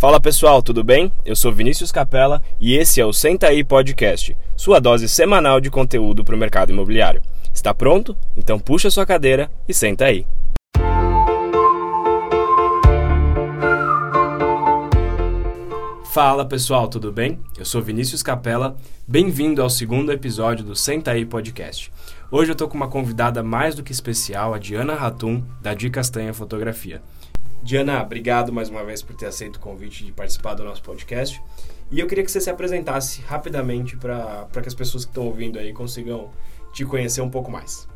Fala pessoal, tudo bem? Eu sou Vinícius Capella e esse é o Senta aí Podcast, sua dose semanal de conteúdo para o mercado imobiliário. Está pronto? Então puxa sua cadeira e senta aí. Fala pessoal, tudo bem? Eu sou Vinícius Capella, bem-vindo ao segundo episódio do Senta aí Podcast. Hoje eu tô com uma convidada mais do que especial, a Diana Ratum, da Di Castanha Fotografia. Diana, obrigado mais uma vez por ter aceito o convite de participar do nosso podcast. E eu queria que você se apresentasse rapidamente para que as pessoas que estão ouvindo aí consigam te conhecer um pouco mais.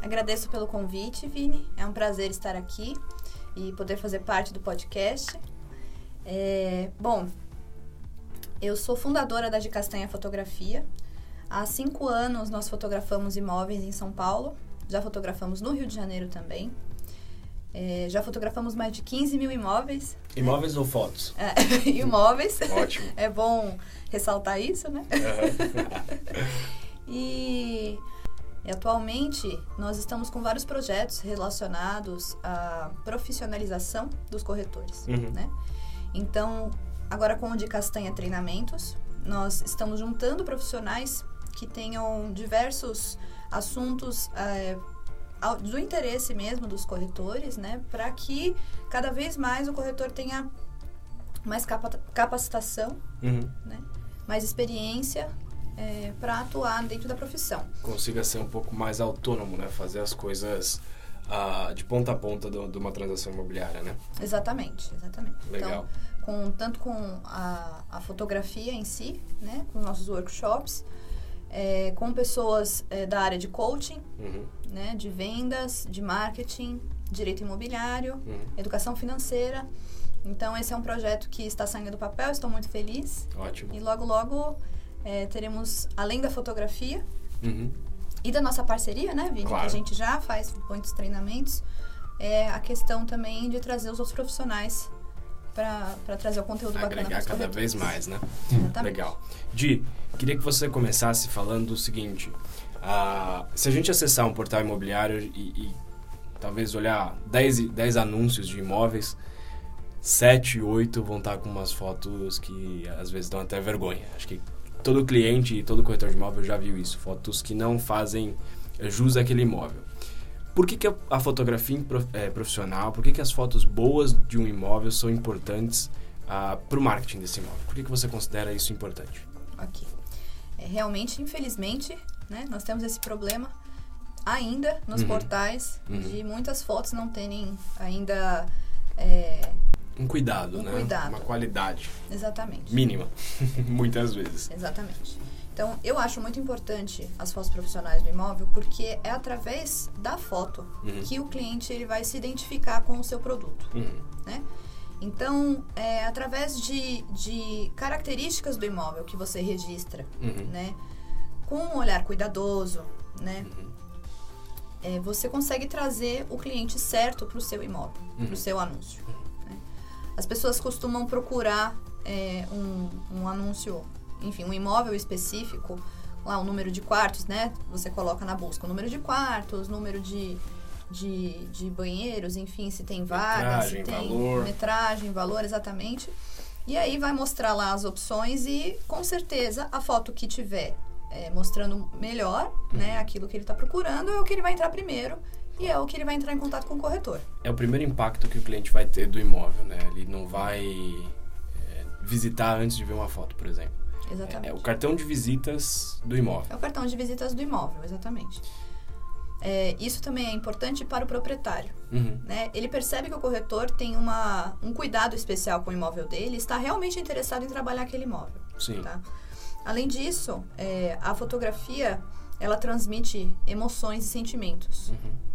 Agradeço pelo convite, Vini. É um prazer estar aqui e poder fazer parte do podcast. É, bom, eu sou fundadora da De Castanha Fotografia. Há cinco anos nós fotografamos imóveis em São Paulo. Já fotografamos no Rio de Janeiro também. É, já fotografamos mais de 15 mil imóveis. Né? Imóveis né? ou fotos? É, imóveis. Ótimo. É bom ressaltar isso, né? Uhum. e atualmente nós estamos com vários projetos relacionados à profissionalização dos corretores, uhum. né? Então, agora com o de Castanha Treinamentos, nós estamos juntando profissionais que tenham diversos assuntos é, do interesse mesmo dos corretores, né? Para que cada vez mais o corretor tenha mais capa capacitação, uhum. né? mais experiência é, para atuar dentro da profissão. Consiga ser um pouco mais autônomo, né? Fazer as coisas uh, de ponta a ponta de uma transação imobiliária, né? Exatamente, exatamente. Legal. Então, com, tanto com a, a fotografia em si, né? Com nossos workshops, é, com pessoas é, da área de coaching, uhum. né, de vendas, de marketing, direito imobiliário, uhum. educação financeira. Então, esse é um projeto que está saindo do papel, estou muito feliz. Ótimo. E logo, logo é, teremos, além da fotografia uhum. e da nossa parceria, né, Vini? Claro. Que a gente já faz muitos treinamentos, é a questão também de trazer os outros profissionais para trazer o conteúdo Agregar bacana cada vez mais, né? Exatamente. Legal. Di, queria que você começasse falando o seguinte. Uh, se a gente acessar um portal imobiliário e, e talvez olhar 10, 10 anúncios de imóveis, 7, 8 vão estar com umas fotos que às vezes dão até vergonha. Acho que todo cliente e todo corretor de imóvel já viu isso. Fotos que não fazem jus àquele imóvel. Por que, que a fotografia é, profissional, por que, que as fotos boas de um imóvel são importantes uh, ah, para o marketing desse imóvel? Por que, que você considera isso importante? Ok. É, realmente, infelizmente, né, nós temos esse problema ainda nos uhum. portais uhum. de muitas fotos não terem ainda... É, um cuidado, um né? Cuidado. Uma qualidade. Exatamente. Mínima, muitas vezes. Exatamente. Então, eu acho muito importante as fotos profissionais do imóvel porque é através da foto uhum. que o cliente ele vai se identificar com o seu produto, uhum. né? Então, é através de, de características do imóvel que você registra, uhum. né? Com um olhar cuidadoso, né? Uhum. É, você consegue trazer o cliente certo para o seu imóvel, para o uhum. seu anúncio. Né? As pessoas costumam procurar é, um, um anúncio enfim, um imóvel específico, lá o número de quartos, né? Você coloca na busca o número de quartos, número de, de, de banheiros, enfim, se tem vaga, se tem valor. metragem, valor, exatamente. E aí vai mostrar lá as opções e, com certeza, a foto que tiver é, mostrando melhor, uhum. né, aquilo que ele está procurando, é o que ele vai entrar primeiro e é o que ele vai entrar em contato com o corretor. É o primeiro impacto que o cliente vai ter do imóvel, né? Ele não vai é, visitar antes de ver uma foto, por exemplo. Exatamente. É, é, o cartão de visitas do imóvel. É o cartão de visitas do imóvel, exatamente. É, isso também é importante para o proprietário. Uhum. Né? Ele percebe que o corretor tem uma, um cuidado especial com o imóvel dele está realmente interessado em trabalhar aquele imóvel. Sim. Tá? Além disso, é, a fotografia ela transmite emoções e sentimentos. Uhum.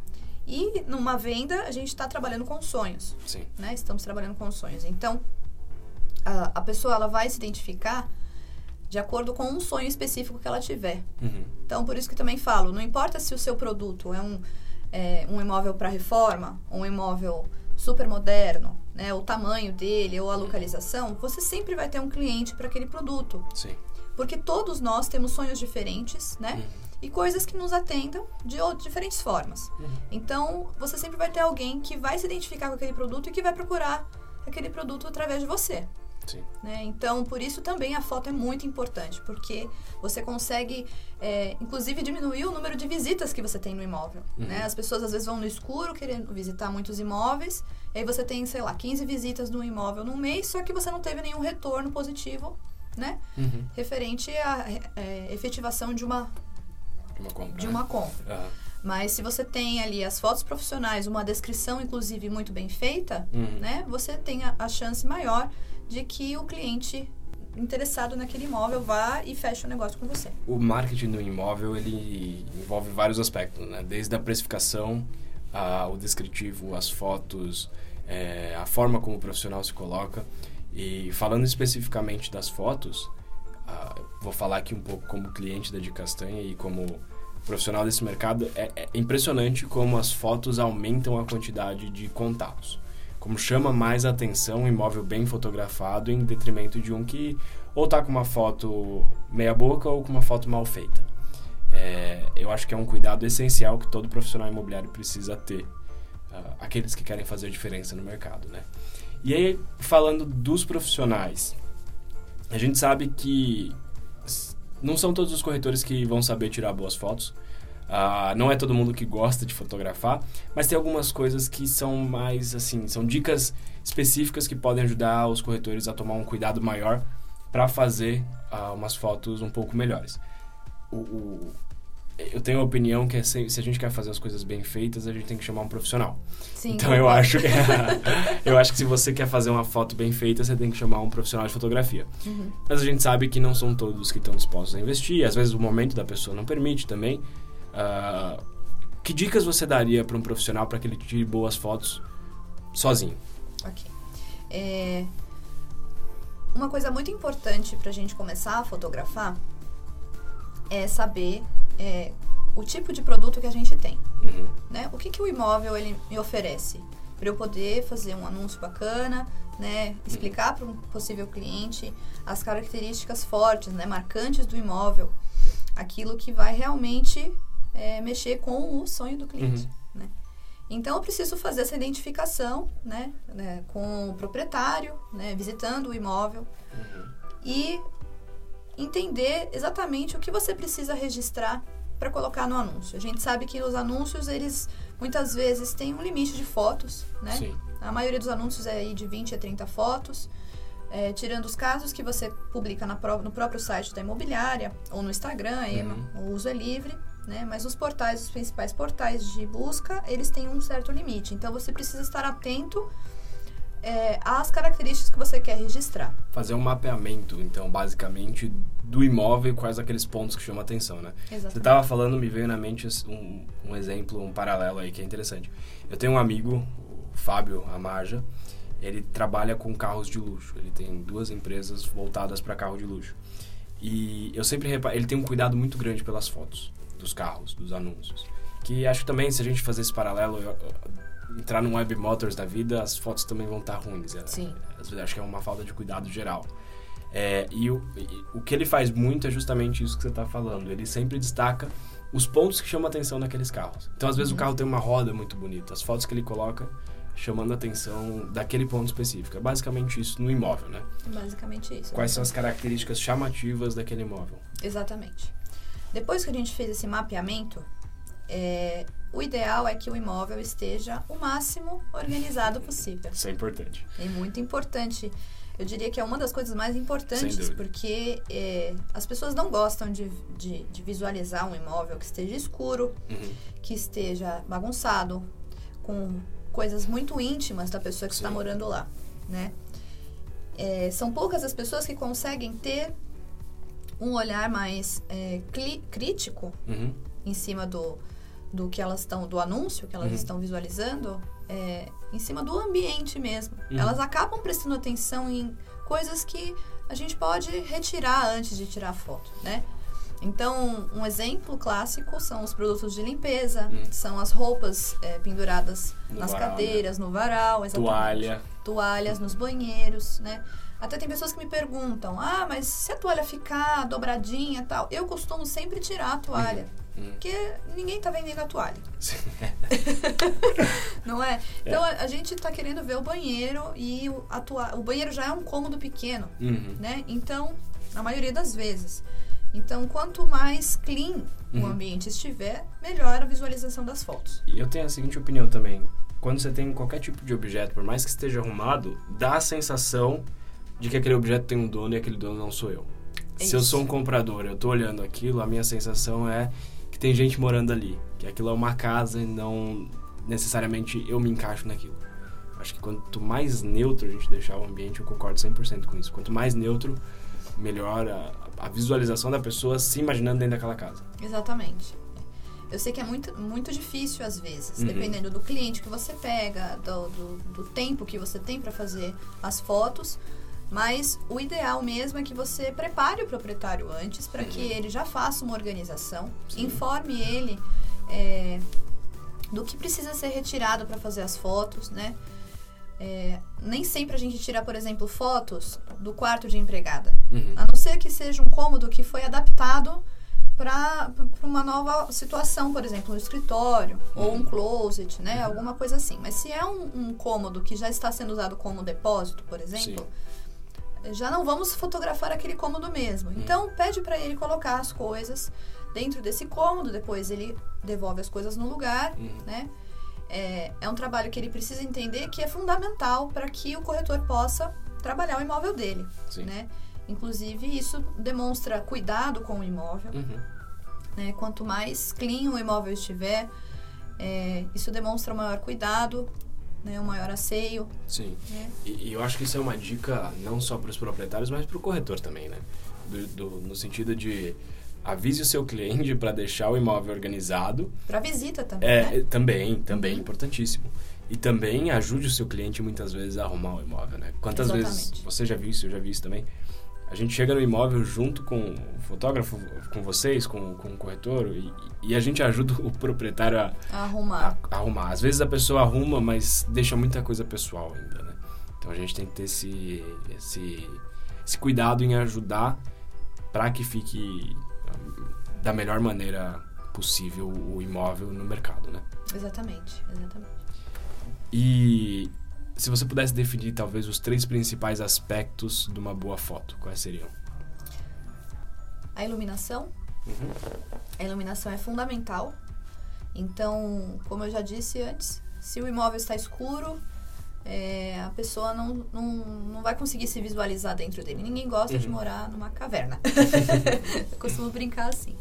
E numa venda, a gente está trabalhando com sonhos. Sim. Né? Estamos trabalhando com sonhos. Então, a, a pessoa ela vai se identificar de acordo com um sonho específico que ela tiver. Uhum. Então, por isso que também falo, não importa se o seu produto é um, é, um imóvel para reforma, um imóvel super moderno, né, o tamanho dele ou a localização, você sempre vai ter um cliente para aquele produto. Sim. Porque todos nós temos sonhos diferentes, né? Uhum. E coisas que nos atendam de diferentes formas. Uhum. Então, você sempre vai ter alguém que vai se identificar com aquele produto e que vai procurar aquele produto através de você. Né? Então, por isso também a foto é muito importante, porque você consegue, é, inclusive, diminuir o número de visitas que você tem no imóvel. Uhum. Né? As pessoas às vezes vão no escuro querendo visitar muitos imóveis, e aí você tem, sei lá, 15 visitas no imóvel num mês, só que você não teve nenhum retorno positivo, né? Uhum. Referente à é, efetivação de uma, uma compra. de né? uma compra. Aham. Mas se você tem ali as fotos profissionais, uma descrição, inclusive, muito bem feita, Uhum. né? Você tem a, a chance maior de que o cliente interessado naquele imóvel vá e feche o negócio com você. O marketing do imóvel, ele envolve vários aspectos, né? Desde a precificação, a, o descritivo, as fotos, é, a forma como o profissional se coloca. E falando especificamente das fotos, vou falar aqui um pouco como cliente da De Castanha e como profissional desse mercado. É, é impressionante como as fotos aumentam a quantidade de contatos. Como chama mais a atenção um imóvel bem fotografado em detrimento de um que ou tá com uma foto meia boca ou com uma foto mal feita. É, eu acho que é um cuidado essencial que todo profissional imobiliário precisa ter. ah, aqueles que querem fazer diferença no mercado, né? E aí, falando dos profissionais, a gente sabe que não são todos os corretores que vão saber tirar boas fotos. Ah, não é todo mundo que gosta de fotografar, mas tem algumas coisas que são mais assim, são dicas específicas que podem ajudar os corretores a tomar um cuidado maior para fazer ah, umas fotos um pouco melhores. O, o- eu tenho a opinião que é se, se a gente quer fazer as coisas bem feitas, a gente tem que chamar um profissional. Sim, Então eu acho que eu acho que se você quer fazer uma foto bem feita, você tem que chamar um profissional de fotografia. Uhum. Mas a gente sabe que não são todos que estão dispostos a investir. Às vezes o momento da pessoa não permite também. Ah, que dicas você daria para um profissional para que ele tire boas fotos sozinho? Ok. É, Uma coisa muito importante para a gente começar a fotografar é saber é, o tipo de produto que a gente tem. Uhum. né? O que, que o imóvel ele me oferece para eu poder fazer um anúncio bacana, né? Explicar para um possível cliente as características fortes, né? Marcantes do imóvel, aquilo que vai realmente é, mexer com o sonho do cliente, né? Então eu preciso fazer essa identificação, né? né, Com o proprietário, né? Visitando o imóvel e entender exatamente o que você precisa registrar para colocar no anúncio. A gente sabe que os anúncios, eles muitas vezes têm um limite de fotos, né? Sim. A maioria dos anúncios é aí de 20 a 30 fotos, é, tirando os casos que você publica na no próprio site da imobiliária ou no Instagram, Uhum. o uso é livre, né? Mas os portais, os principais portais de busca, eles têm um certo limite. Então você precisa estar atento é, às características que você quer registrar. Fazer um mapeamento, então, basicamente, do imóvel e quais aqueles pontos que chamam a atenção, né? Você Exatamente. estava falando, me veio na mente um, um exemplo, um paralelo aí que é interessante. Eu tenho um amigo, o Fábio Amarja, ele trabalha com carros de luxo. Ele tem duas empresas voltadas para carro de luxo. E eu sempre reparo, ele tem um cuidado muito grande pelas fotos dos carros, dos anúncios. Que acho que também, se a gente fazer esse paralelo, eu- eu- entrar num Web Motors da vida, as fotos também vão estar ruins. É- Sim. Às vezes acho que é uma falta de cuidado geral. É, e, o, e o que ele faz muito é justamente isso que você está falando. Ele sempre destaca os pontos que chamam a atenção naqueles carros. Então, às vezes, o carro tem uma roda muito bonita. As fotos que ele coloca chamando a atenção daquele ponto específico. É basicamente isso no imóvel, né? Basicamente isso. Quais são as características chamativas daquele imóvel? Exatamente. Depois que a gente fez esse mapeamento, é, o ideal é que o imóvel esteja o máximo organizado possível. Isso é importante. É muito importante. Eu diria que é uma das coisas mais importantes, porque é, as pessoas não gostam de, de, de visualizar um imóvel que esteja escuro, Uhum. que esteja bagunçado, com coisas muito íntimas da pessoa que está morando lá, né? É, são poucas as pessoas que conseguem ter um olhar mais é, crítico Uhum. em cima do, do que elas estão, do anúncio que elas Uhum. estão visualizando, é, em cima do ambiente mesmo. Uhum. Elas acabam prestando atenção em coisas que a gente pode retirar antes de tirar a foto, né? Então, um exemplo clássico são os produtos de limpeza, Uhum. são as roupas é, penduradas No nas varal, né? cadeiras, no varal, exatamente. Toalha. toalhas nos banheiros, né? Até tem pessoas que me perguntam, ah, mas se a toalha ficar dobradinha e tal, eu costumo sempre tirar a toalha. Uhum. Porque ninguém tá vendendo a toalha. não é? Então é. A, a, gente tá querendo ver o banheiro e o, a toalha, o banheiro já é um cômodo pequeno, uhum. né? Então, na maioria das vezes. Então, quanto mais clean uhum. o ambiente estiver, melhor a visualização das fotos. E eu tenho a seguinte opinião também. Quando você tem qualquer tipo de objeto, por mais que esteja arrumado, dá a sensação de que aquele objeto tem um dono e aquele dono não sou eu. É Se eu sou um comprador, eu tô olhando aquilo, a minha sensação é que tem gente morando ali, que aquilo é uma casa e não necessariamente eu me encaixo naquilo. Acho que quanto mais neutro a gente deixar o ambiente, eu concordo 100% com isso. Quanto mais neutro, melhor a, a visualização da pessoa se imaginando dentro daquela casa. Exatamente. Eu sei que é muito, muito difícil às vezes, uhum. dependendo do cliente que você pega, do, do, do tempo que você tem para fazer as fotos. Mas o ideal mesmo é que você prepare o proprietário antes para que uhum. ele já faça uma organização, Sim. informe ele é, do que precisa ser retirado para fazer as fotos, né? É, nem sempre a gente tira, por exemplo, fotos do quarto de empregada. Uhum. A não ser que seja um cômodo que foi adaptado para uma nova situação, por exemplo, um escritório uhum. ou um closet, né? Uhum. Alguma coisa assim. Mas se é um, um, cômodo que já está sendo usado como depósito, por exemplo, Sim já não vamos fotografar aquele cômodo mesmo. Hum. Então, pede para ele colocar as coisas dentro desse cômodo, depois ele devolve as coisas no lugar, hum. né? É, é um trabalho que ele precisa entender que é fundamental para que o corretor possa trabalhar o imóvel dele, Sim. né? Inclusive, isso demonstra cuidado com o imóvel. Uhum. Né? Quanto mais clean o imóvel estiver, é, isso demonstra maior cuidado né, um maior asseio. Sim. Né? E, e, eu acho que isso é uma dica não só para os proprietários, mas para o corretor também, né? Do, do, no sentido de avise o seu cliente para deixar o imóvel organizado. Para visita também. É, né? também, também, uhum. importantíssimo. E também ajude o seu cliente muitas vezes a arrumar o imóvel, né? Quantas Exatamente. vezes você já viu isso, eu já vi isso também a gente chega no imóvel junto com o fotógrafo, com vocês, com, com o corretor, e, e a gente ajuda o proprietário a, a arrumar. A, a, arrumar. Às vezes a pessoa arruma, mas deixa muita coisa pessoal ainda, né? Então a gente tem que ter esse, esse, esse cuidado em ajudar para que fique da melhor maneira possível o imóvel no mercado, né? Exatamente, exatamente. E se você pudesse definir talvez os três principais aspectos de uma boa foto, quais seriam? A iluminação. Uhum. A iluminação é fundamental. Então, como eu já disse antes, se o imóvel está escuro, é, a pessoa não, não, não vai conseguir se visualizar dentro dele. Ninguém gosta uhum. de morar numa caverna. eu costumo brincar assim.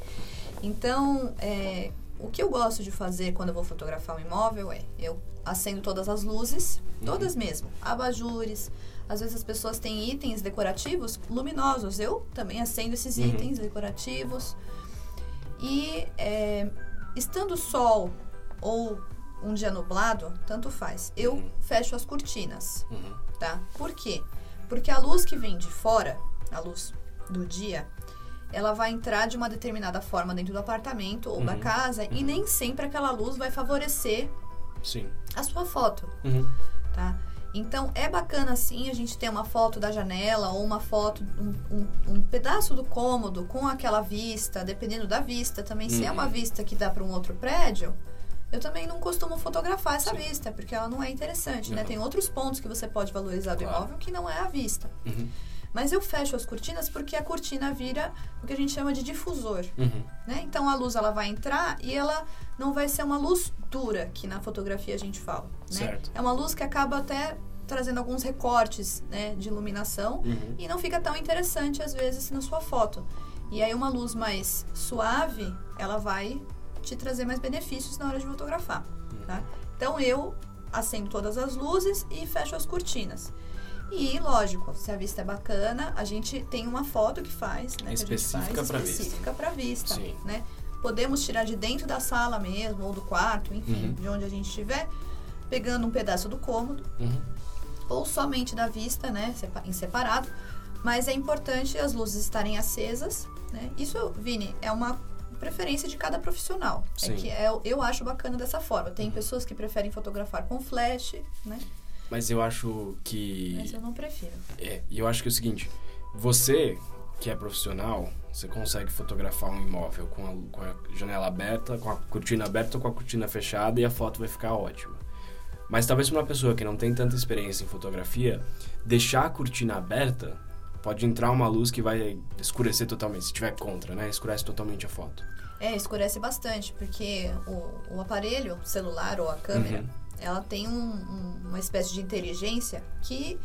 Então, é, o que eu gosto de fazer quando eu vou fotografar um imóvel é eu acendo todas as luzes, uhum. todas mesmo, abajures. Às vezes as pessoas têm itens decorativos luminosos. Eu também acendo esses uhum. itens decorativos. E é, estando sol ou um dia nublado, tanto faz. Eu uhum. fecho as cortinas, uhum. tá? Por quê? Porque a luz que vem de fora, a luz do dia, ela vai entrar de uma determinada forma dentro do apartamento ou da uhum. casa e uhum. nem sempre aquela luz vai favorecer Sim. a sua foto, uhum. tá? Então, é bacana, sim, a gente ter uma foto da janela ou uma foto, um, um, um pedaço do cômodo com aquela vista, dependendo da vista também. Se é uma uhum. vista que dá para um outro prédio, eu também não costumo fotografar essa sim. vista, porque ela não é interessante, né? Tem outros pontos que você pode valorizar do claro. imóvel que não é a vista. Uhum. Mas eu fecho as cortinas porque a cortina vira o que a gente chama de difusor. Uhum. Né? Então a luz ela vai entrar e ela não vai ser uma luz dura, que na fotografia a gente fala. Né? É uma luz que acaba até trazendo alguns recortes né, de iluminação uhum. e não fica tão interessante às vezes na sua foto. E aí uma luz mais suave, ela vai te trazer mais benefícios na hora de fotografar. Uhum. Tá? Então eu acendo todas as luzes e fecho as cortinas. E, lógico, se a vista é bacana, a gente tem uma foto que faz, né? Específica para vista. Específica para vista, Sim. né? Podemos tirar de dentro da sala mesmo, ou do quarto, enfim, uhum. de onde a gente estiver, pegando um pedaço do cômodo, uhum. ou somente da vista, né? Em separado. Mas é importante as luzes estarem acesas, né? Isso, Vini, é uma preferência de cada profissional. É Sim. É que é, eu acho bacana dessa forma. Tem uhum. pessoas que preferem fotografar com flash, né? Mas eu acho que. Mas eu não prefiro. É, e eu acho que é o seguinte: você que é profissional, você consegue fotografar um imóvel com a, com a janela aberta, com a cortina aberta ou com a cortina fechada e a foto vai ficar ótima. Mas talvez para uma pessoa que não tem tanta experiência em fotografia, deixar a cortina aberta pode entrar uma luz que vai escurecer totalmente, se tiver contra, né? Escurece totalmente a foto. É, escurece bastante, porque o, o aparelho, o celular ou a câmera, Uhum. Ela tem um- um- uma espécie de inteligência que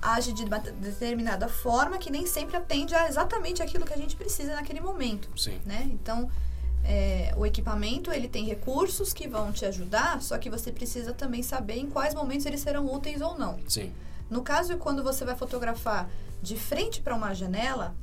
age de determinada forma que nem sempre atende a exatamente aquilo que a gente precisa naquele momento, Sim. né? Então, é, o equipamento, ele tem recursos que vão te ajudar, só que você precisa também saber em quais momentos eles serão úteis ou não. Sim. No caso, quando você vai fotografar de frente para uma janela,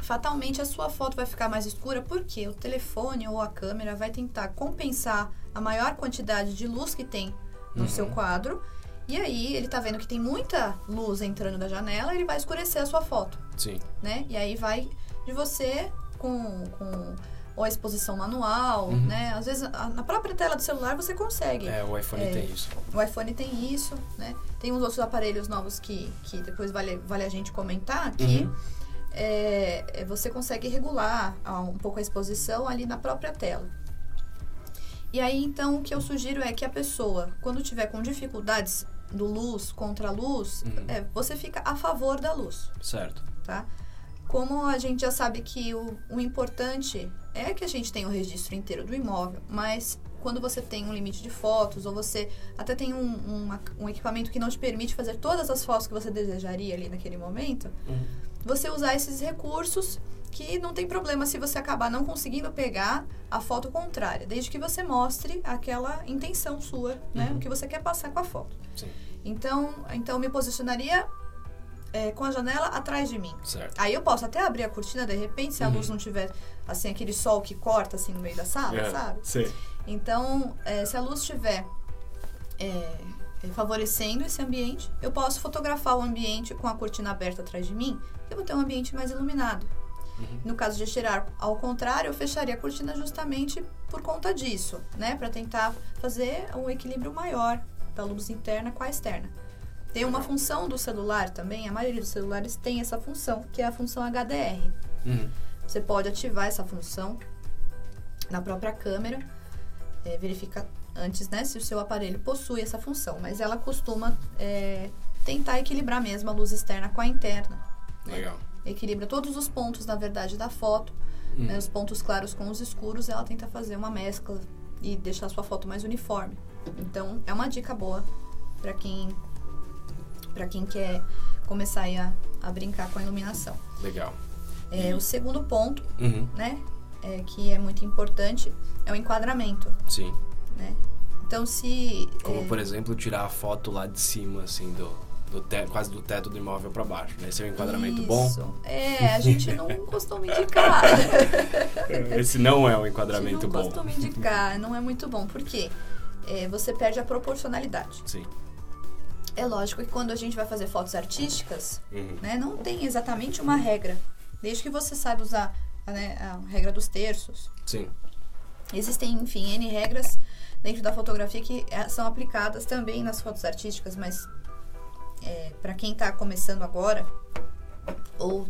fatalmente a sua foto vai ficar mais escura porque o telefone ou a câmera vai tentar compensar a maior quantidade de luz que tem no Uhum. seu quadro. E aí ele tá vendo que tem muita luz entrando da janela, ele vai escurecer a sua foto, Sim. né? E aí vai de você com, com ou a exposição manual, Uhum. né? Às vezes a- na própria tela do celular você consegue. É, o iPhone É. tem isso. O iPhone tem isso, né? Tem uns outros aparelhos novos que, que depois vale, vale a gente comentar, que Uhum. é, é, você consegue regular um pouco a exposição ali na própria tela. E aí, então, o que eu sugiro é que a pessoa, quando tiver com dificuldades do luz contra a luz, Uhum. é, você fica a favor da luz, Certo. tá? Como a gente já sabe que o, o importante é que a gente tenha o registro inteiro do imóvel, mas quando você tem um limite de fotos ou você até tem um, uma- um equipamento que não te permite fazer todas as fotos que você desejaria ali naquele momento, Uhum. você usar esses recursos que não tem problema se você acabar não conseguindo pegar a foto contrária, desde que você mostre aquela intenção sua, né? Uhum. O que você quer passar com a foto. Sim. Então, então eu me posicionaria é, com a janela atrás de mim. Certo. Aí eu posso até abrir a cortina de repente, se a Uhum. luz não tiver assim aquele sol que corta assim no meio da sala, É, sabe? Sim. Então, é, se a luz estiver é, é, favorecendo esse ambiente, eu posso fotografar o ambiente com a cortina aberta atrás de mim, eu vou ter um ambiente mais iluminado. Uhum. No caso de tirar ao contrário, eu fecharia a cortina justamente por conta disso, né? Para tentar fazer um equilíbrio maior da luz interna com a externa. Tem uma Legal. função do celular também, a maioria dos celulares tem essa função, que é a função HDR. Uhum. Você pode ativar essa função na própria câmera, é, verificar antes, né, se o seu aparelho possui essa função, mas ela costuma é, tentar equilibrar mesmo a luz externa com a interna. né? Equilibra todos os pontos, na verdade, da foto, Uhum. né, os pontos claros com os escuros, ela tenta fazer uma mescla e deixar a sua foto mais uniforme. Então, é uma dica boa para quem para quem quer começar a, a brincar com a iluminação. Legal. É, o segundo ponto Uhum. né? É, que é muito importante, é o enquadramento, Sim. né? Então, se... Como, é, por exemplo, tirar a foto lá de cima, assim, do, do te- quase do teto do imóvel para baixo. né? Esse é um enquadramento bom. isso. É, a gente não costuma indicar. Esse não é um a gente enquadramento não bom. costuma indicar, não é muito bom. Por quê? É, você perde a proporcionalidade. Sim. É lógico que quando a gente vai fazer fotos artísticas, Uhum. né, não tem exatamente uma regra. Desde que você saiba usar né, a regra dos terços, Sim. Existem, enfim, N regras dentro da fotografia que eh, são aplicadas também nas fotos artísticas, mas para quem está começando agora ou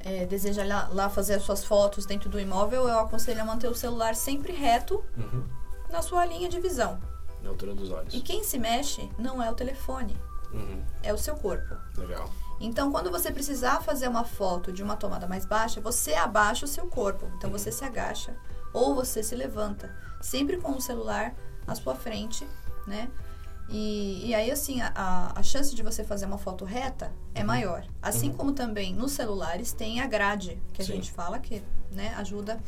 eh, deseja lá, lá fazer as suas fotos dentro do imóvel, eu aconselho a manter o celular sempre reto Uhum. na sua linha de visão. Na altura dos olhos. E quem se mexe não é o telefone, Uhum. é o seu corpo. Legal. Então, quando você precisar fazer uma foto de uma tomada mais baixa, você abaixa o seu corpo. Então, você se agacha ou você se levanta, sempre com o celular à sua frente, né? E, e aí, assim, a- a, chance de você fazer uma foto reta é maior. Assim Uhum. como também nos celulares tem a grade, que a Sim. gente fala que né, ajuda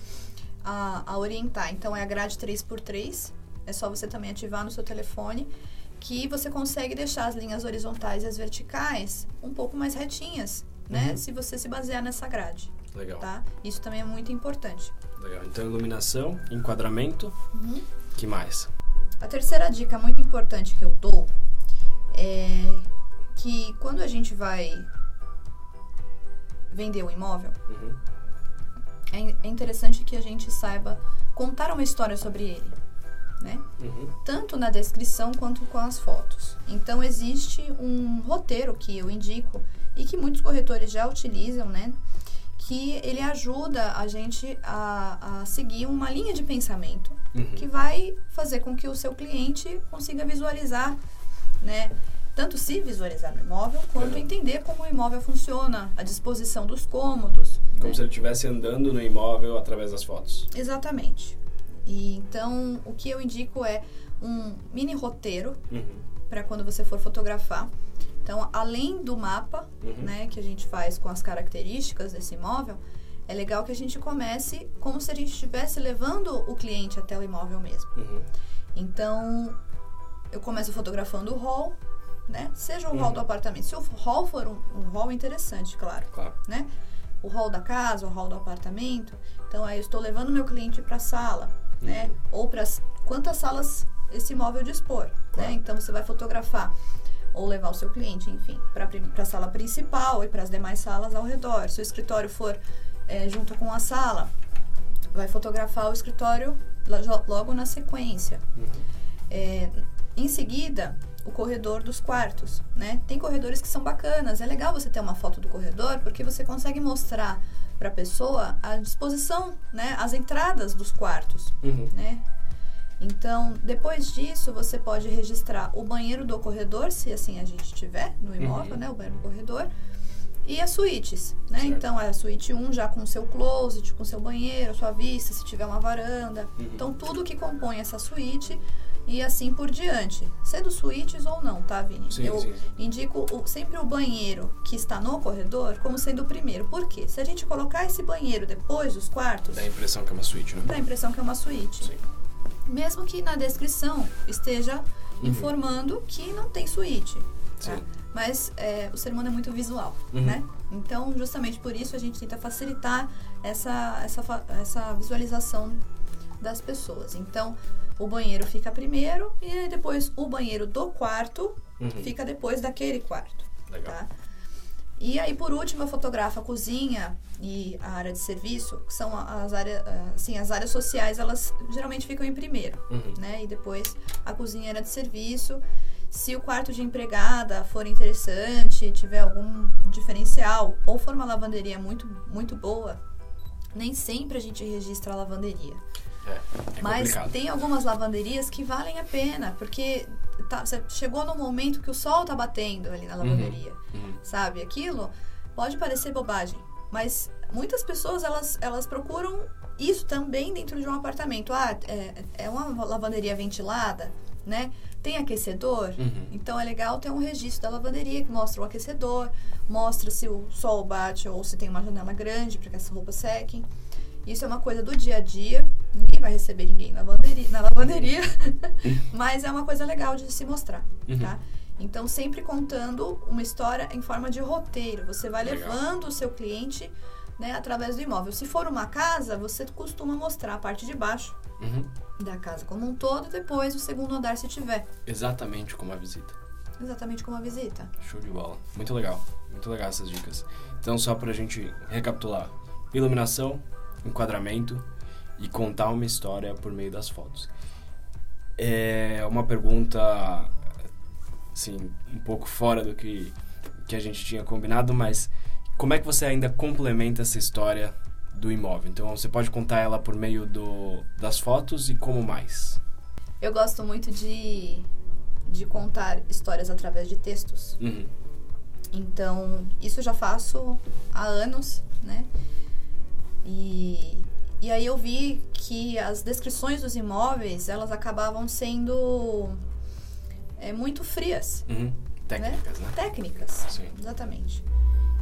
a, a orientar. Então, é a grade 3x3. É só você também ativar no seu telefone que você consegue deixar as linhas horizontais e as verticais um pouco mais retinhas, né? Uhum. Se você se basear nessa grade, Legal. tá? Isso também é muito importante. Legal. Então, iluminação, enquadramento. que mais? A terceira dica muito importante que eu dou é que quando a gente vai vender um imóvel, Uhum. é é interessante que a gente saiba contar uma história sobre ele. né? Uhum. Tanto na descrição quanto com as fotos. Então existe um roteiro que eu indico e que muitos corretores já utilizam, né? Que ele ajuda a gente a, a seguir uma linha de pensamento uhum. que vai fazer com que o seu cliente consiga visualizar, né? Tanto se visualizar no imóvel, quanto uhum. entender como o imóvel funciona, a disposição dos cômodos. Como né? se ele estivesse andando no imóvel através das fotos. Exatamente. E então, o que eu indico é um mini roteiro uhum. para quando você for fotografar. Então, além do mapa, uhum. né, que a gente faz com as características desse imóvel, é legal que a gente comece como se a gente estivesse levando o cliente até o imóvel mesmo. Uhum. Então, eu começo fotografando o hall, né? Seja o hall uhum. do apartamento. Se o hall for um, um hall interessante, claro, claro, né? O hall da casa, o hall do apartamento. Então, aí eu estou levando meu cliente para a sala né? Ou para quantas salas esse imóvel dispor, né? Então você vai fotografar ou levar o seu cliente, enfim, para a sala principal e para as demais salas ao redor. Se o escritório for é, junto com a sala, vai fotografar o escritório logo na sequência. Uhum. É, em seguida, o corredor dos quartos, né? Tem corredores que são bacanas. É legal você ter uma foto do corredor porque você consegue mostrar para a pessoa a disposição, né, as entradas dos quartos, uhum. né? Então, depois disso, você pode registrar o banheiro do corredor, se assim a gente tiver no imóvel, uhum. né, o banheiro do corredor, e as suítes, né? Certo. Então, é a suíte 1 já com seu closet, com seu banheiro, sua vista, se tiver uma varanda. Uhum. Então, tudo que compõe essa suíte e assim por diante. Sendo suítes ou não, tá, Vini? Sim, eu sim. indico o, sempre o banheiro que está no corredor como sendo o primeiro. Por quê? Se a gente colocar esse banheiro depois dos quartos. Dá a impressão que é uma suíte, né? Dá a impressão que é uma suíte. Sim. Mesmo que na descrição esteja uhum. informando que não tem suíte. Tá? Mas é, o ser humano é muito visual, uhum. né? Então, justamente por isso, a gente tenta facilitar essa, essa, essa visualização das pessoas. Então, o banheiro fica primeiro e depois o banheiro do quarto uhum. fica depois daquele quarto. Legal. Tá? E aí, por último, eu fotografo a cozinha e a área de serviço, que são as áreas, assim, as áreas sociais, elas geralmente ficam em primeiro, uhum. né? E depois a cozinha era de serviço. Se o quarto de empregada for interessante, tiver algum diferencial, ou for uma lavanderia muito, muito boa, nem sempre a gente registra a lavanderia. É, é Mas tem algumas lavanderias que valem a pena, porque tá, você chegou no momento que o sol tá batendo ali na uhum, lavanderia, uhum, uhum. sabe? Aquilo pode parecer bobagem, mas muitas pessoas elas, elas procuram isso também dentro de um apartamento. Ah, é, é uma lavanderia ventilada, né? Tem aquecedor, uhum. então é legal ter um registro da lavanderia que mostra o aquecedor, mostra se o sol bate ou se tem uma janela grande para que as roupas sequem. Isso é uma coisa do dia a dia. Ninguém vai receber ninguém na lavanderia, na lavanderia mas é uma coisa legal de se mostrar, uhum. tá? Então, sempre contando uma história em forma de roteiro. Você vai legal. levando o seu cliente né, através do imóvel. Se for uma casa, você costuma mostrar a parte de baixo uhum. da casa como um todo, depois o segundo andar se tiver. Exatamente como a visita. Exatamente como a visita. Show de bola. Muito legal. Muito legal essas dicas. Então, só pra gente recapitular: iluminação, enquadramento e contar uma história por meio das fotos. É uma pergunta, assim, um pouco fora do que, que a gente tinha combinado, mas como é que você ainda complementa essa história do imóvel? Então, você pode contar ela por meio do, das fotos e como mais? Eu gosto muito de, de contar histórias através de textos. Uhum. Então, isso eu já faço há anos, né? E, e aí eu vi que as descrições dos imóveis, elas acabavam sendo é, muito frias. Uhum. Técnicas, né? né? Técnicas, Sim. exatamente.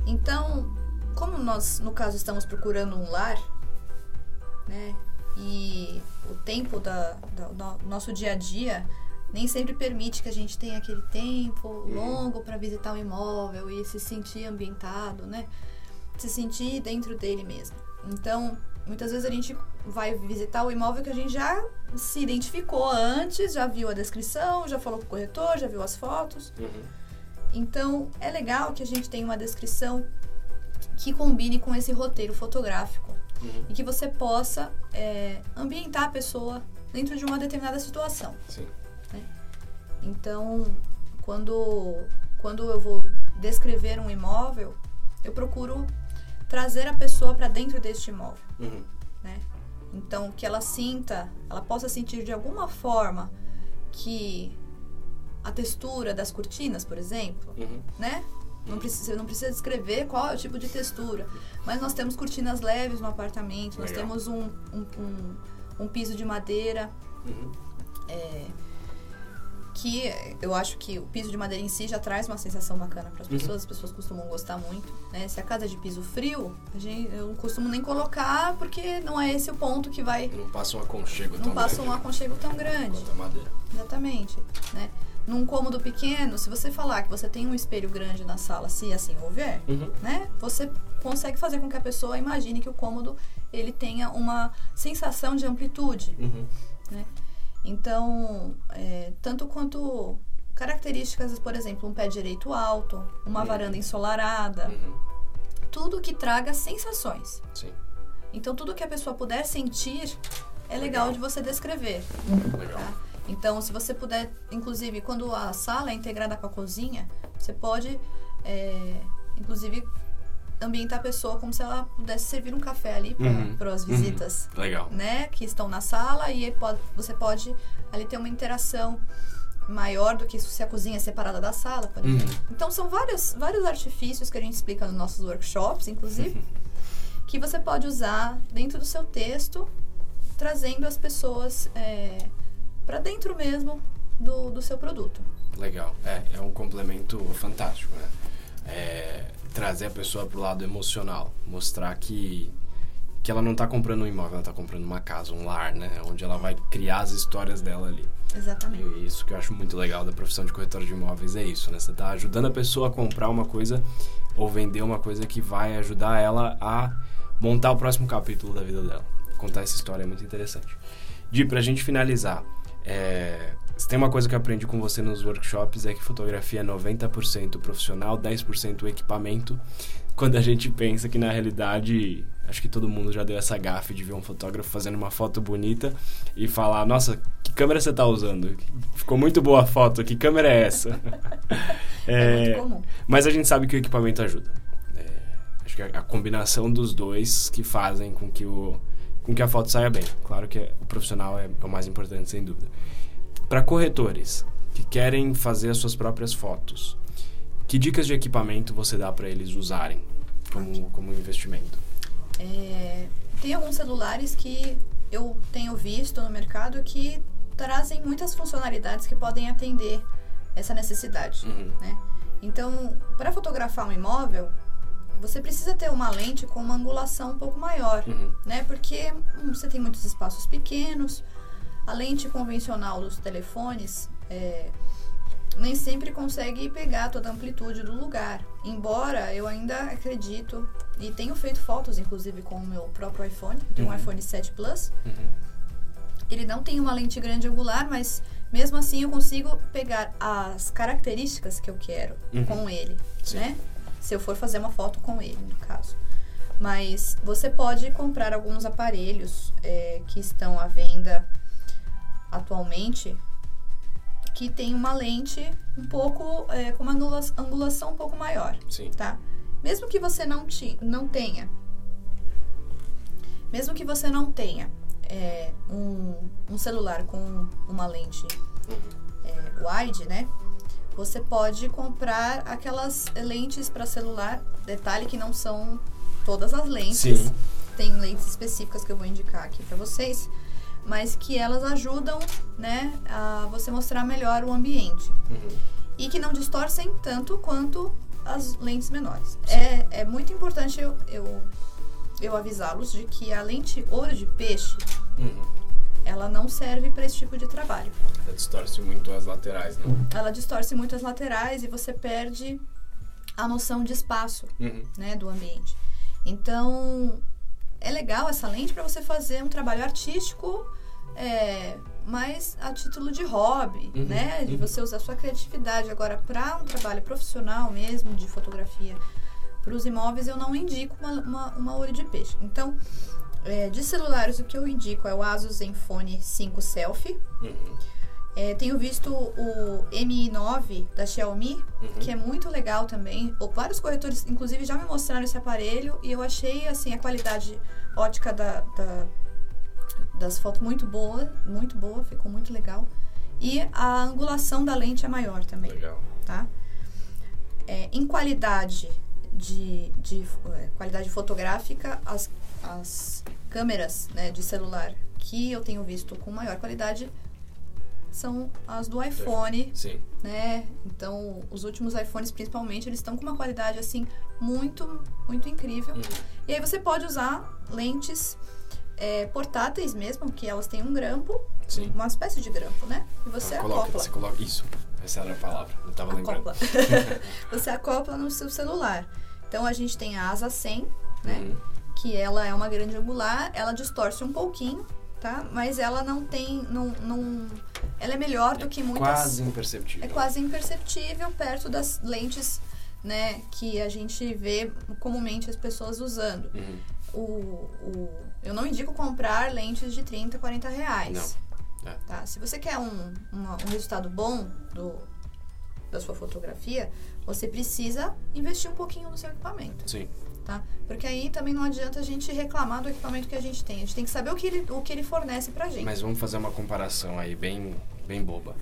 Então, como nós, no caso, estamos procurando um lar, né? E o tempo da, da, do nosso dia a dia nem sempre permite que a gente tenha aquele tempo uhum. longo para visitar o imóvel e se sentir ambientado, né? Se sentir dentro dele mesmo. Então, muitas vezes a gente vai visitar o imóvel que a gente já se identificou antes, já viu a descrição, já falou com o corretor, já viu as fotos. Uhum. Então, é legal que a gente tenha uma descrição que combine com esse roteiro fotográfico uhum. e que você possa é, ambientar a pessoa dentro de uma determinada situação. Né? Então, quando, quando eu vou descrever um imóvel, eu procuro trazer a pessoa para dentro deste imóvel. Uhum. Né? Então, que ela sinta, ela possa sentir de alguma forma que a textura das cortinas, por exemplo, Uhum. né? Não precisa, não precisa descrever qual é o tipo de textura. Mas nós temos cortinas leves no apartamento, nós Legal. temos um, um, um, um piso de madeira, Uhum. é, que eu acho que o piso de madeira em si já traz uma sensação bacana para as Uhum. pessoas, as pessoas costumam gostar muito. Né? Se a casa é de piso frio, a gente, eu não costumo nem colocar, porque não é esse o ponto que vai. Não passa um aconchego Não tão passa grande um aconchego tão grande. quanto a madeira. Exatamente, né? Num cômodo pequeno, se você falar que você tem um espelho grande na sala, se assim houver, Uhum. né? Você consegue fazer com que a pessoa imagine que o cômodo ele tenha uma sensação de amplitude, Uhum. né? Então, é, tanto quanto características, por exemplo, um pé direito alto, uma Uhum. varanda ensolarada, Uhum. tudo que traga sensações. Sim. Então, tudo que a pessoa puder sentir é legal, Legal. de você descrever. Legal. Tá? Então, se você puder, inclusive, quando a sala é integrada com a cozinha, você pode, é, inclusive, ambientar a pessoa como se ela pudesse servir um café ali Uhum, para as uhum. visitas, Legal. né, que estão na sala e pode- você pode ali ter uma interação maior do que se a cozinha é separada da sala, por Uhum. exemplo. Então, são vários, vários artifícios que a gente explica nos nossos workshops, inclusive, que você pode usar dentro do seu texto, trazendo as pessoas para dentro mesmo do, do seu produto. Legal. É, é um complemento fantástico, né? É, trazer a pessoa pro lado emocional. Mostrar que, que ela não tá comprando um imóvel, ela tá comprando uma casa, um lar, né? Onde ela vai criar as histórias dela ali. Exatamente. E isso que eu acho muito legal da profissão de corretor de imóveis é isso, né? Você tá ajudando a pessoa a comprar uma coisa ou vender uma coisa que vai ajudar ela a montar o próximo capítulo da vida dela. Contar essa história é muito interessante. Di, pra gente finalizar, é, se tem uma coisa que eu aprendi com você nos workshops é que fotografia é 90% profissional, 10% equipamento. Quando a gente pensa que na realidade, acho que todo mundo já deu essa gafe de ver um fotógrafo fazendo uma foto bonita e falar: Nossa, que câmera você tá usando? Ficou muito boa a foto, que câmera é essa? É, muito comum. Mas a gente sabe que o equipamento ajuda. É, acho que é a combinação dos dois que fazem com que, o, com que a foto saia bem. Claro que o profissional é, é o mais importante, sem dúvida. Para corretores que querem fazer as suas próprias fotos, que dicas de equipamento você dá para eles usarem como, como investimento? É, tem alguns celulares que eu tenho visto no mercado que trazem muitas funcionalidades que podem atender essa necessidade. Uhum. né? Então, para fotografar um imóvel, você precisa ter uma lente com uma angulação um pouco maior, Uhum. né? Porque hum, você tem muitos espaços pequenos, a lente convencional dos telefones é, nem sempre consegue pegar toda a amplitude do lugar. Embora eu ainda acredito, e tenho feito fotos, inclusive, com o meu próprio iPhone, eu tenho um Uhum. iPhone 7 Plus, Uhum. ele não tem uma lente grande angular, mas mesmo assim eu consigo pegar as características que eu quero Uhum. com ele, Sim. né? Se eu for fazer uma foto com ele, no caso. Mas você pode comprar alguns aparelhos é, que estão à venda atualmente que tem uma lente um pouco é, com uma angula- angulação um pouco maior Sim. tá? Mesmo que você não, ti, não tenha, mesmo que você não tenha é, um, um celular com uma lente é, wide, né? Você pode comprar aquelas lentes para celular. Detalhe que não são todas as lentes. Sim. Tem lentes específicas que eu vou indicar aqui para vocês, mas que elas ajudam, né, a você mostrar melhor o ambiente Uhum. e que não distorcem tanto quanto as lentes menores. É, é muito importante eu, eu, eu avisá-los de que a lente ouro de peixe, Uhum. ela não serve para esse tipo de trabalho. Ela distorce muito as laterais, né? Ela distorce muito as laterais e você perde a noção de espaço, Uhum. né, do ambiente. Então, é legal essa lente para você fazer um trabalho artístico, é, mas a título de hobby, Uhum, né, de uhum. você usar sua criatividade. Agora, para um trabalho profissional mesmo de fotografia para os imóveis, eu não indico uma, uma, uma olho de peixe. Então, É, de celulares, o que eu indico é o Asus Zenfone 5 Selfie. Uhum. É, tenho visto o Mi9 da Xiaomi, Uhum. que é muito legal também. O- Vários corretores, inclusive, já me mostraram esse aparelho e eu achei assim a qualidade ótica da, da- das fotos muito boa, muito boa, ficou muito legal. E a angulação da lente é maior também, Legal. tá? É, em qualidade de, de é, qualidade fotográfica, as, as câmeras né, de celular que eu tenho visto com maior qualidade são as do iPhone, Sim. né? Então, os últimos iPhones, principalmente, eles estão com uma qualidade assim muito, muito incrível. Uhum. E aí você pode usar lentes é, portáteis mesmo, que elas têm um grampo, Sim. uma espécie de grampo, né? E você Ah, coloca, acopla. Você coloca. Isso. Essa era a palavra. Não tava lembrando. você acopla no seu celular. Então a gente tem a asa 100, né? Uhum. Que ela é uma grande angular, ela distorce um pouquinho, tá? Mas ela não tem, não, não ela é melhor do que muitas Quase imperceptível. é quase imperceptível perto das lentes, né, que a gente vê comumente as pessoas usando. Uhum. O, o, eu não indico comprar lentes de 30, 40 reais. Não. É. Tá? Se você quer um, uma- um resultado bom do, da sua fotografia, você precisa investir um pouquinho no seu equipamento. Sim. Tá? Porque aí também não adianta a gente reclamar do equipamento que a gente tem. A gente tem que saber o que ele, o que ele fornece pra gente. Mas vamos fazer uma comparação aí bem, bem boba.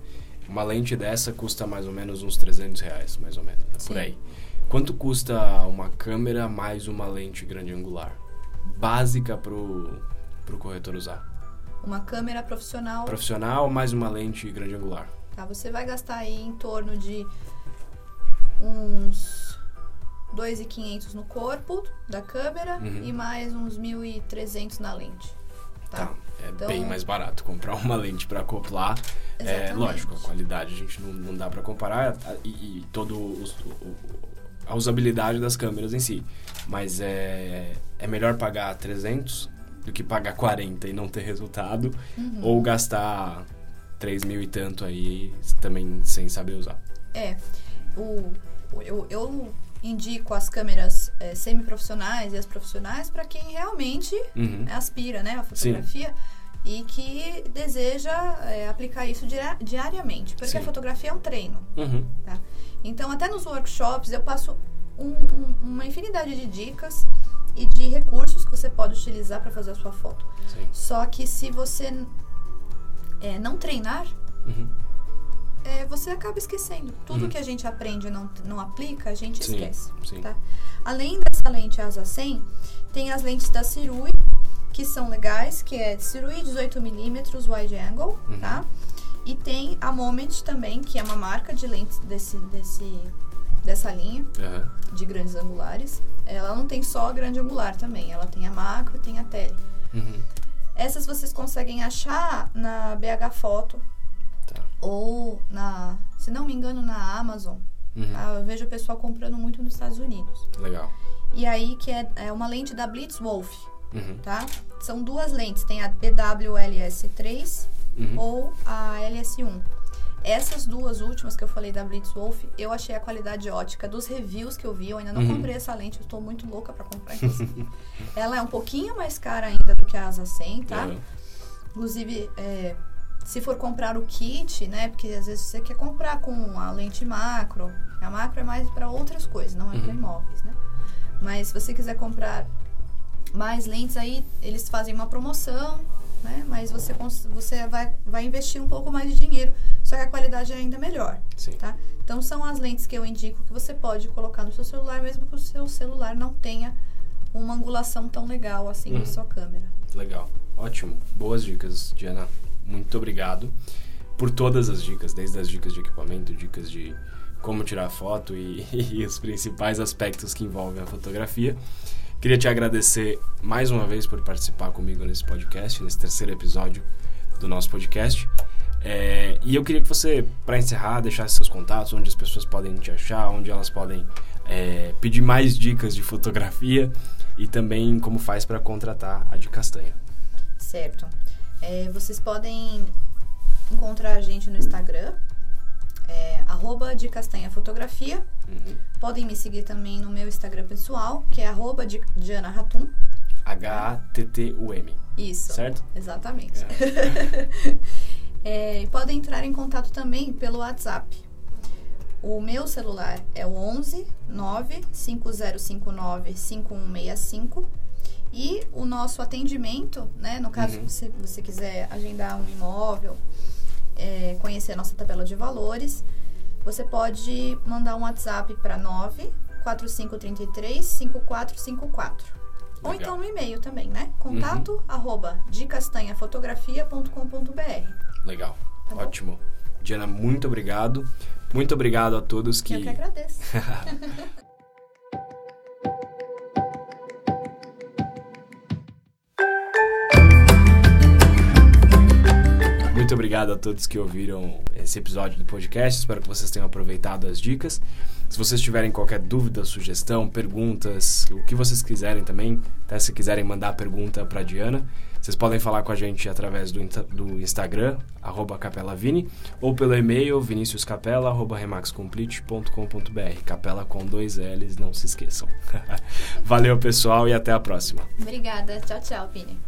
Uma lente dessa custa mais ou menos uns 300 reais, mais ou menos, né? Sim. por aí. Quanto custa uma câmera mais uma lente grande angular? Básica pro, pro corretor usar. Uma câmera profissional Profissional mais uma lente grande angular. Tá? Você vai gastar aí em torno de uns 2.500 no corpo da câmera Uhum. e mais uns 1.300 na lente. Tá? Tá. É Então- bem mais barato comprar uma lente para acoplar. É, Exatamente. lógico, a qualidade a gente não, não dá para comparar e, e todo o- o- a usabilidade das câmeras em si. Mas é, é melhor pagar 300 do que pagar 40 e não ter resultado Uhum. ou gastar 3 mil e tanto aí também sem saber usar. É. O, eu, eu indico as câmeras é, semiprofissionais e as profissionais para quem realmente Uhum. aspira né, a fotografia e que deseja é, aplicar isso diar- diariamente. Porque Sim. a fotografia é um treino. Uhum. tá? Então, até nos workshops, eu passo um- um- uma infinidade de dicas e de recursos que você pode utilizar para fazer a sua foto. Sim. Só que se você é, não treinar, Uhum. é, você acaba esquecendo. Tudo Uhum. que a gente aprende e não, não aplica, a gente Sim, esquece. sim. Tá? Além dessa lente asa 100, tem as lentes da Cirui, que são legais, que é Cirui 18mm wide angle, Uhum. tá? E tem a Moment também, que é uma marca de lentes desse, desse, dessa linha Aham. de grandes angulares. Ela não tem só a grande angular também, ela tem a macro, tem a tele. Uhum. Essas vocês conseguem achar na BH Foto Tá. ou na, se não me engano, na Amazon. Uhum. tá? Eu vejo o pessoal comprando muito nos Estados Unidos. Legal. E aí que é, é uma lente da Blitzwolf, Uhum. tá? São duas lentes, tem a BWLS3 Uhum. ou a LS1. Essas duas últimas que eu falei da Blitzwolf, eu achei a qualidade ótica dos reviews que eu vi. Eu ainda não Uhum. comprei essa lente, eu tô muito louca pra comprar, inclusive. Ela é um pouquinho mais cara ainda do que a Asa 100, tá? Aham. Inclusive, é, se for comprar o kit, né? Porque às vezes você quer comprar com a lente macro. A macro é mais para outras coisas, não é para Uhum. imóveis, né? Mas se você quiser comprar mais lentes aí, eles fazem uma promoção, né? Mas você, você vai, vai investir um pouco mais de dinheiro, só que a qualidade é ainda melhor, Sim. tá? Então são as lentes que eu indico que você pode colocar no seu celular, mesmo que o seu celular não tenha uma angulação tão legal assim Uhum. na sua câmera. Legal. Ótimo. Boas dicas, Diana. Muito obrigado por todas as dicas, desde as dicas de equipamento, dicas de como tirar foto e, e os principais aspectos que envolvem a fotografia. Queria te agradecer mais uma vez por participar comigo nesse podcast, nesse terceiro episódio do nosso podcast. É, e eu queria que você, para encerrar, deixasse seus contatos, onde as pessoas podem te achar, onde elas podem é, pedir mais dicas de fotografia e também como faz para contratar a de castanha. Certo. É, vocês podem encontrar a gente no Instagram, é, arroba de castanha fotografia. Uhum. Podem me seguir também no meu Instagram pessoal, que é arroba de Diana Ratum. H-A-T-T-U-M. Isso. Certo? Exatamente. É. é, podem entrar em contato também pelo WhatsApp. O meu celular é o 11 95059 5165 e o nosso atendimento, né, no caso uhum. se você quiser agendar um imóvel, é, conhecer a nossa tabela de valores, você pode mandar um WhatsApp para 94533 5454. Ou então no e-mail também, né? Contato uhum. arroba decastanhafotografia.com.br. Legal, tá ótimo. Diana, muito obrigado. Muito obrigado a todos que. Eu que agradeço. Muito obrigado a todos que ouviram esse episódio do podcast. Espero que vocês tenham aproveitado as dicas. Se vocês tiverem qualquer dúvida, sugestão, perguntas, o que vocês quiserem também, até se quiserem mandar pergunta para Diana, vocês podem falar com a gente através do, do Instagram, capelavini, ou pelo e-mail viniciuscapela.remaxcomplete.com.br. Capela com dois L's, não se esqueçam. Valeu, pessoal, e até a próxima. Obrigada. Tchau, tchau, Vini.